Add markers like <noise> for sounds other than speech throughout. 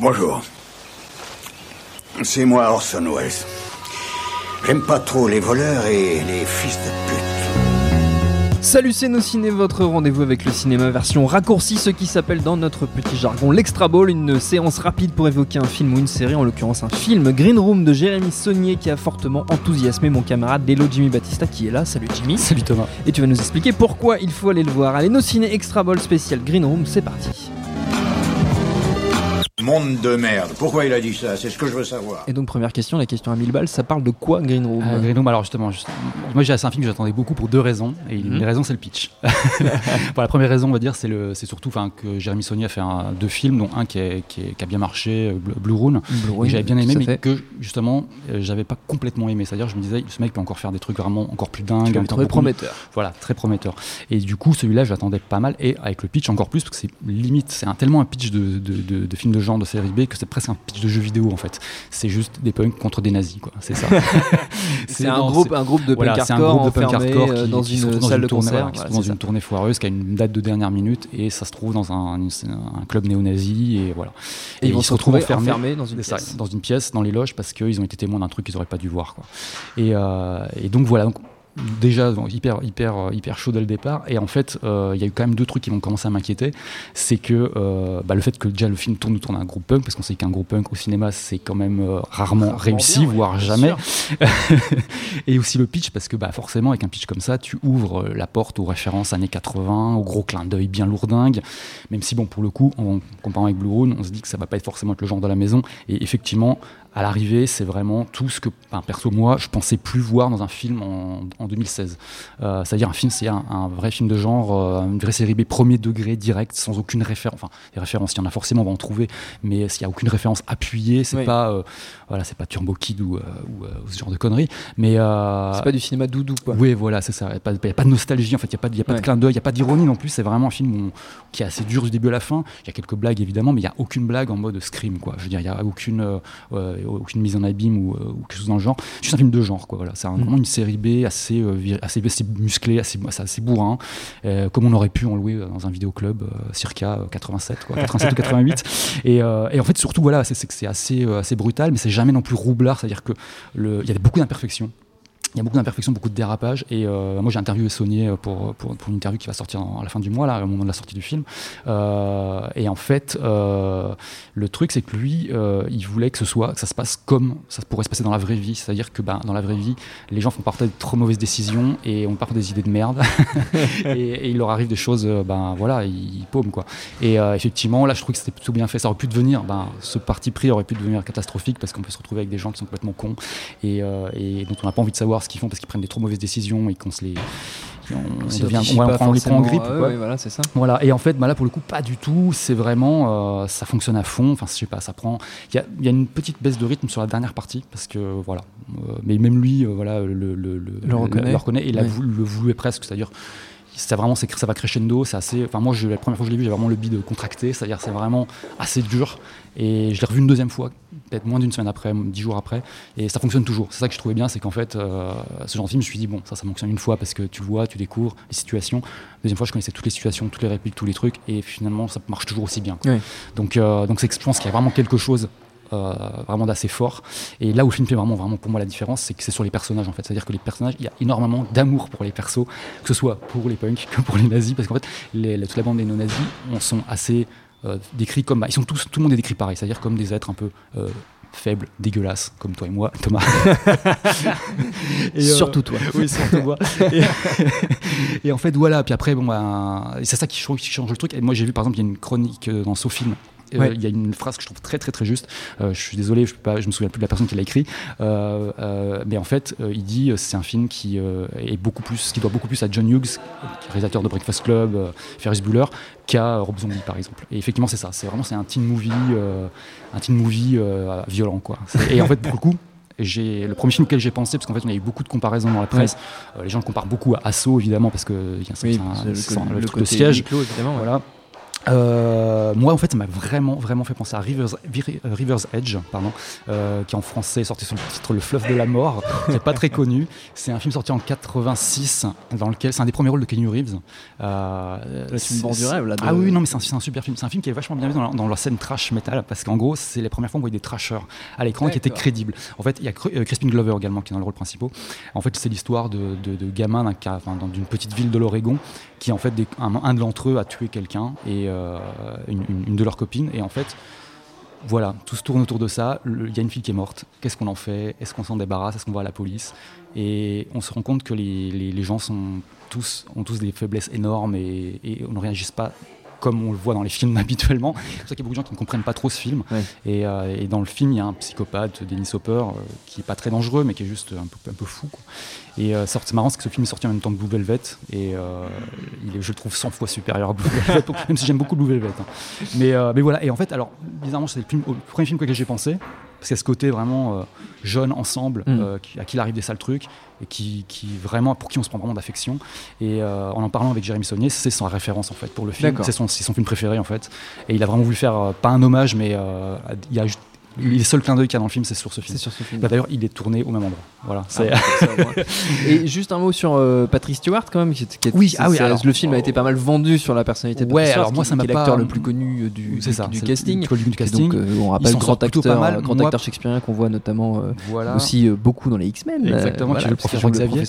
Bonjour. C'est moi Orson Welles. J'aime pas trop les voleurs et les fils de pute. Salut c'est nos ciné, votre rendez-vous avec le cinéma version raccourcie, ce qui s'appelle dans notre petit jargon l'extra ball, une séance rapide pour évoquer un film ou une série, en l'occurrence un film Green Room de Jérémy Saunier qui a fortement enthousiasmé mon camarade Delo Jimmy Batista qui est là. Salut Jimmy. Salut Thomas. Et tu vas nous expliquer pourquoi il faut aller le voir. Allez, nos ciné extra ball spécial Green Room, c'est parti. Monde de merde. Pourquoi il a dit ça? C'est ce que je veux savoir. Et donc première question, la question à 1000 balles, ça parle de quoi Green Room? Euh, Green Room, alors justement, juste- moi j'ai c'est un film que j'attendais beaucoup pour deux raisons, et une Mhm. des raisons c'est le pitch. <laughs> Bon, la première raison, on va dire, c'est le- c'est surtout que Jérémy Saunier a fait un- deux films, dont un qui, est- qui est- qui a bien marché, euh, Blue Rune, Blue que j'avais bien aimé, mais fait. que justement euh, j'avais pas complètement aimé. C'est-à-dire, je me disais, ce mec peut encore faire des trucs vraiment encore plus dingues. Beaucoup- prometteur. Voilà, très prometteur. Et du coup, celui-là, j'attendais pas mal, et avec le pitch encore plus, parce que c'est limite, c'est un, tellement un pitch de, de, de- de film de genre, de série B, que c'est presque un pitch de jeu vidéo en fait. C'est juste des punks contre des nazis, quoi. C'est ça. <laughs> C'est un groupe, un groupe de voilà, punk un hardcore groupe de punk hardcore qui, dans qui une dans salle de tournée, concert. voilà, qui se dans une tournée foireuse qui a une date de dernière minute et ça se trouve dans un, une- un club néo-nazi et voilà. Et ils se retrouver enfermés- enfermés dans une pièce. dans une pièce, dans les loges parce qu'ils ont été témoins d'un truc qu'ils auraient pas dû voir quoi. Et, euh, et donc voilà. Donc, Déjà donc, hyper hyper hyper chaud dès le départ. Et en fait euh, il y a eu quand même deux trucs qui vont commencer à m'inquiéter. C'est que euh, bah, le fait que déjà le film tourne autour d'un groupe punk parce qu'on sait qu'un groupe punk au cinéma c'est quand même euh, rarement réussi bien, voire jamais. <laughs> et aussi le pitch parce que bah, forcément avec un pitch comme ça tu ouvres la porte aux références années 80 au gros clin d'œil bien lourdingue même si bon pour le coup en comparant avec Blue Rune on se dit que ça va pas être forcément être le genre de la maison. Et effectivement à l'arrivée c'est vraiment tout ce que enfin, perso moi je pensais plus voir dans un film en, en 2016 Euh, c'est-à-dire un film c'est un, un vrai film de genre euh, une vraie série B premier degré direct sans aucune référence enfin les références il y en a forcément on va en trouver mais s'il y a aucune référence appuyée c'est Oui. pas euh, voilà c'est pas Turbo Kid ou, ou, ou ce genre de conneries mais C'est pas du cinéma doudou quoi. oui, voilà, c'est ça. Il n'y a, pas- y a pas de nostalgie, en fait. Il n'y a pas, de- y a pas Ouais. de clin d'œil, il n'y a pas d'ironie non plus. C'est vraiment un film où- qui est assez dur du début à la fin. Il y a quelques blagues, évidemment, mais il n'y a aucune blague en mode scream, quoi. Je veux dire, il n'y a aucune, aucune mise en abîme ou, euh, ou quelque chose dans le genre. C'est juste un film de genre, quoi. Voilà. C'est un- Mm. vraiment une série B assez, euh, assez, assez musclée, assez, assez, bourrin, euh, comme on aurait pu en louer euh, dans un vidéoclub euh, circa euh, 87, quoi. 87 ou 88. <laughs> Et, euh, et en fait, surtout, voilà, c'est que c'est assez, euh, assez brutal, mais c'est jamais non plus roublard. C'est-à-dire que le- il y a beaucoup d'imperfections. Il y a beaucoup d'imperfections, beaucoup de dérapages. Et euh, moi, j'ai interviewé Saunier pour, pour, pour une interview qui va sortir en- à la fin du mois, là, au moment de la sortie du film. Euh, et en fait, euh, le truc, c'est que lui, euh, il voulait que ce soit, que ça se passe comme ça pourrait se passer dans la vraie vie. C'est-à-dire que ben, dans la vraie vie, les gens font parfois de trop mauvaises décisions et ont parfois des idées de merde. <laughs> et, et il leur arrive des choses, euh, ben voilà, ils, ils paument quoi. Et euh, effectivement, là, je trouve que c'était plutôt bien fait. Ça aurait pu devenir, ben, ce parti pris aurait pu devenir catastrophique parce qu'on peut se retrouver avec des gens qui sont complètement cons et, euh, et dont on n'a pas envie de savoir ce qu'ils font parce qu'ils prennent des trop mauvaises décisions et qu'on se les. On, on devient, on, on les prend en grippe. Ouais, voilà, ça. Voilà, et en fait, bah là pour le coup, pas du tout. C'est vraiment, euh, ça fonctionne à fond. Enfin, je sais pas, ça prend. Il y a, il y a une petite baisse de rythme sur la dernière partie parce que voilà. Euh, mais même lui, euh, voilà, le, le, le, Le reconnaît. reconnaît et Ouais. voulu- le voulait presque. C'est-à-dire, ça vraiment, c'est- ça va crescendo. C'est assez. Enfin, moi, je, la première fois que je l'ai vu, j'ai vraiment le bide contracté. C'est-à-dire, c'est vraiment assez dur. Et je l'ai revu une deuxième fois, peut-être moins d'une semaine après, dix jours après, et ça fonctionne toujours. C'est ça que je trouvais bien, c'est qu'en fait, euh, ce genre de film, je me suis dit, bon, ça, ça fonctionne une fois parce que tu le vois, tu découvres les situations. Deuxième fois, je connaissais toutes les situations, toutes les répliques, tous les trucs, et finalement, ça marche toujours aussi bien. Donc, euh, donc c'est je pense qu'il y a vraiment quelque chose. Euh, vraiment d'assez fort et là où le film fait vraiment vraiment pour moi la différence c'est que c'est sur les personnages en fait c'est à dire que les personnages il y a énormément d'amour pour les persos que ce soit pour les punks <laughs> que pour les nazis parce qu'en fait les, toute la bande des non-nazis on sont assez euh, décrits comme bah, ils sont tous tout le monde est décrit pareil c'est à dire comme des êtres un peu euh, faibles dégueulasses comme toi et moi Thomas <laughs> Et, euh, Surtout toi. oui, surtout moi. Et, <laughs> et en fait, voilà. Puis après, bon, bah, c'est ça qui change, qui change le truc. Et moi, j'ai vu, par exemple, il y a une chronique dans SoFilm Euh, il y a une phrase que je trouve très très très juste. je suis désolé, je, ne me souviens plus de la personne qui l'a écrit, mais en fait, il dit c'est un film qui est beaucoup plus, qui doit beaucoup plus à John Hughes, réalisateur de Breakfast Club, Ferris Bueller, qu'à Rob Zombie par exemple. Et effectivement, c'est ça. C'est vraiment c'est un teen movie, un teen movie violent quoi. Et en fait, pour le coup, le premier film auquel j'ai pensé, parce qu'en fait on a eu beaucoup de comparaisons dans la presse, euh, les gens le comparent beaucoup à Asso évidemment, parce que y a oui, un, le, le, siège. voilà. Euh, moi, en fait, ça m'a vraiment, vraiment fait penser à River's, River's Edge, pardon, euh, qui en français est sorti sous le titre Le fleuve de la mort, qui n'est pas très connu. C'est un film sorti en 86, dans lequel c'est un des premiers rôles de Kenny Reeves. Euh, c'est une du rêve là. Ah oui, non, mais c'est un, super film. C'est un film qui est vachement bien vu dans, dans, la scène trash metal, parce qu'en gros, c'est les premières fois qu'on voyait des trashers à l'écran qui étaient crédibles. En fait, il y a euh, Crispin Glover également qui est dans le rôle principal. En fait, c'est l'histoire de, de, de gamins d'une petite ville de l'Oregon qui en fait un, un d'entre eux a tué quelqu'un et euh, une, de leurs copines et en fait voilà, tout se tourne autour de ça. Il y a une fille qui est morte. Qu'est-ce qu'on en fait? Est-ce qu'on s'en débarrasse? Est-ce qu'on va à la police? Et on se rend compte que les, gens sont tous, ont tous des faiblesses énormes et, et on ne réagisse pas comme on le voit dans les films <laughs> habituellement. C'est pour ça qu'il y a beaucoup de gens qui ne comprennent pas trop ce film. Euh, et, dans le film, il y a un psychopathe, Dennis Hopper, euh, qui est pas très dangereux, mais qui est juste un peu, un peu fou. Et euh, c'est marrant, c'est que ce film est sorti en même temps que Blue Velvet, et il est, je le trouve 100 fois supérieur à Blue Velvet, <laughs> même si j'aime beaucoup Blue Velvet. Hein. Mais, mais voilà, et en fait, alors, bizarrement, c'est le, le, premier film auquel j'ai pensé, parce qu'il y a ce côté vraiment jeune ensemble, mm. à qui il arrive des sales trucs, et qui, qui, vraiment pour qui on se prend vraiment d'affection. Et euh, en en parlant avec Jérémy Saunier, c'est son référence en fait pour le film. C'est son, son, film préféré en fait. Et il a vraiment voulu faire euh, pas un hommage, mais euh, il y a les seuls clins d'œil qu'il y a dans le film, c'est sur ce film. Sur ce film. Bah, d'ailleurs, il est tourné au même endroit. Voilà. Ah, <laughs> et juste un mot sur euh, Patrick Stewart quand même. Qui, qui oui, ah oui le film a été pas mal vendu sur la personnalité de ouais, Patrick alors moi ça m'a pas. l'acteur le plus connu euh, du, du, ça, du casting. Le, du casting. Donc, euh, on rappelle grand acteur, mal. grand acteur shakespearien qu'on voit notamment aussi beaucoup dans les X-Men. Exactement. Qui est le professeur Xavier.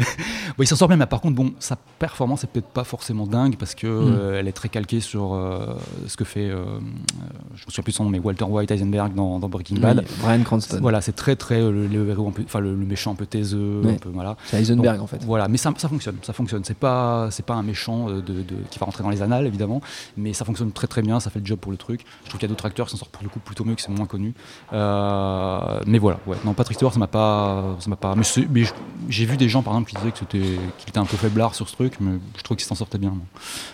<laughs> il s'en sort bien, mais par contre, bon, sa performance est peut-être pas forcément dingue parce que hmm. elle est très calquée sur ce que fait, je me souviens plus son nom, mais Walter White Eisenberg dans Breaking Bad. Brian Cranston. Voilà, c'est très très euh, le, héros un peu, enfin le, méchant un peu taiseux, un peu voilà. C'est Heisenberg en fait. Voilà, mais ça, ça fonctionne, ça fonctionne. C'est pas c'est pas un méchant euh, de, qui va rentrer dans les annales évidemment, mais ça fonctionne très très bien, ça fait le job pour le truc. Je trouve qu'il y a d'autres acteurs qui s'en sortent pour le coup plutôt mieux, qui sont moins connus. Euh, mais voilà, ouais. Non, Patrick Stewart, ça m'a pas, ça m'a pas. Mais, mais j'ai vu des gens par exemple qui disaient que c'était qu'il était un peu faiblard sur ce truc, mais je trouve qu'il s'en sortait bien.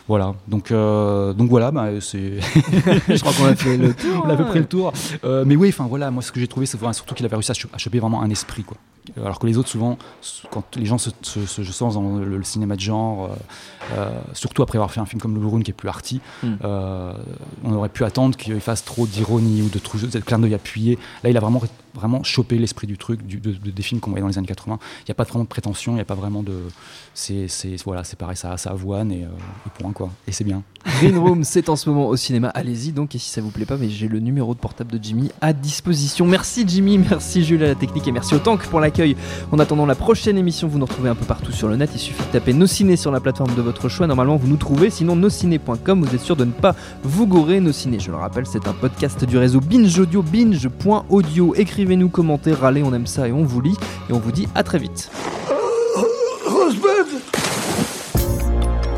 Voilà, donc donc voilà, bah, c'est. <laughs> je crois qu'on a fait le tour. on avait pris le tour. Mais oui, enfin voilà, moi ce que j'ai trouvé, c'est surtout qu'il avait réussi à, choper vraiment un esprit. Quoi. Alors que les autres, souvent, quand les gens se, se, dans le, cinéma de genre, euh, euh, surtout après avoir fait un film comme Le Brune qui est plus arty, hmm. euh, on aurait pu attendre qu'il fasse trop d'ironie ou de, de clin d'œil appuyé. Là, il a vraiment vraiment choper l'esprit du truc, du, de, des films qu'on voyait dans les années 80. Il n'y a pas vraiment de prétention, il n'y a pas vraiment de. C'est voilà, c'est pareil, ça, ça avoine et, euh, et point quoi. Et c'est bien. Green Room, c'est en ce moment au cinéma. Allez-y donc, et si ça vous plaît pas, mais j'ai le numéro de portable de Jimmy à disposition. Merci Jimmy, merci Jules à la technique et merci au Tank pour En attendant la prochaine émission, vous nous retrouvez un peu partout sur le net. Il suffit de taper Nos Ciné sur la plateforme de votre choix. Normalement, vous nous trouvez. Sinon, nosciné.com, vous êtes sûr de ne pas vous gourer. Nos Ciné, je le rappelle, c'est un podcast du réseau Binge Audio, binge.audio. Écrivez-nous, commentez, râlez, on aime ça et on vous lit. Et on vous dit à très vite.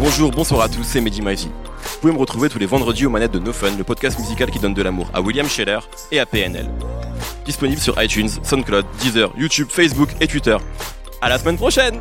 Bonjour, bonsoir à tous, c'est Mehdi. Vous pouvez me retrouver tous les vendredis aux manettes de No Fun, le podcast musical qui donne de l'amour à William Scheller et à PNL. Disponible sur iTunes, SoundCloud, Deezer, YouTube, Facebook et Twitter. À la semaine prochaine!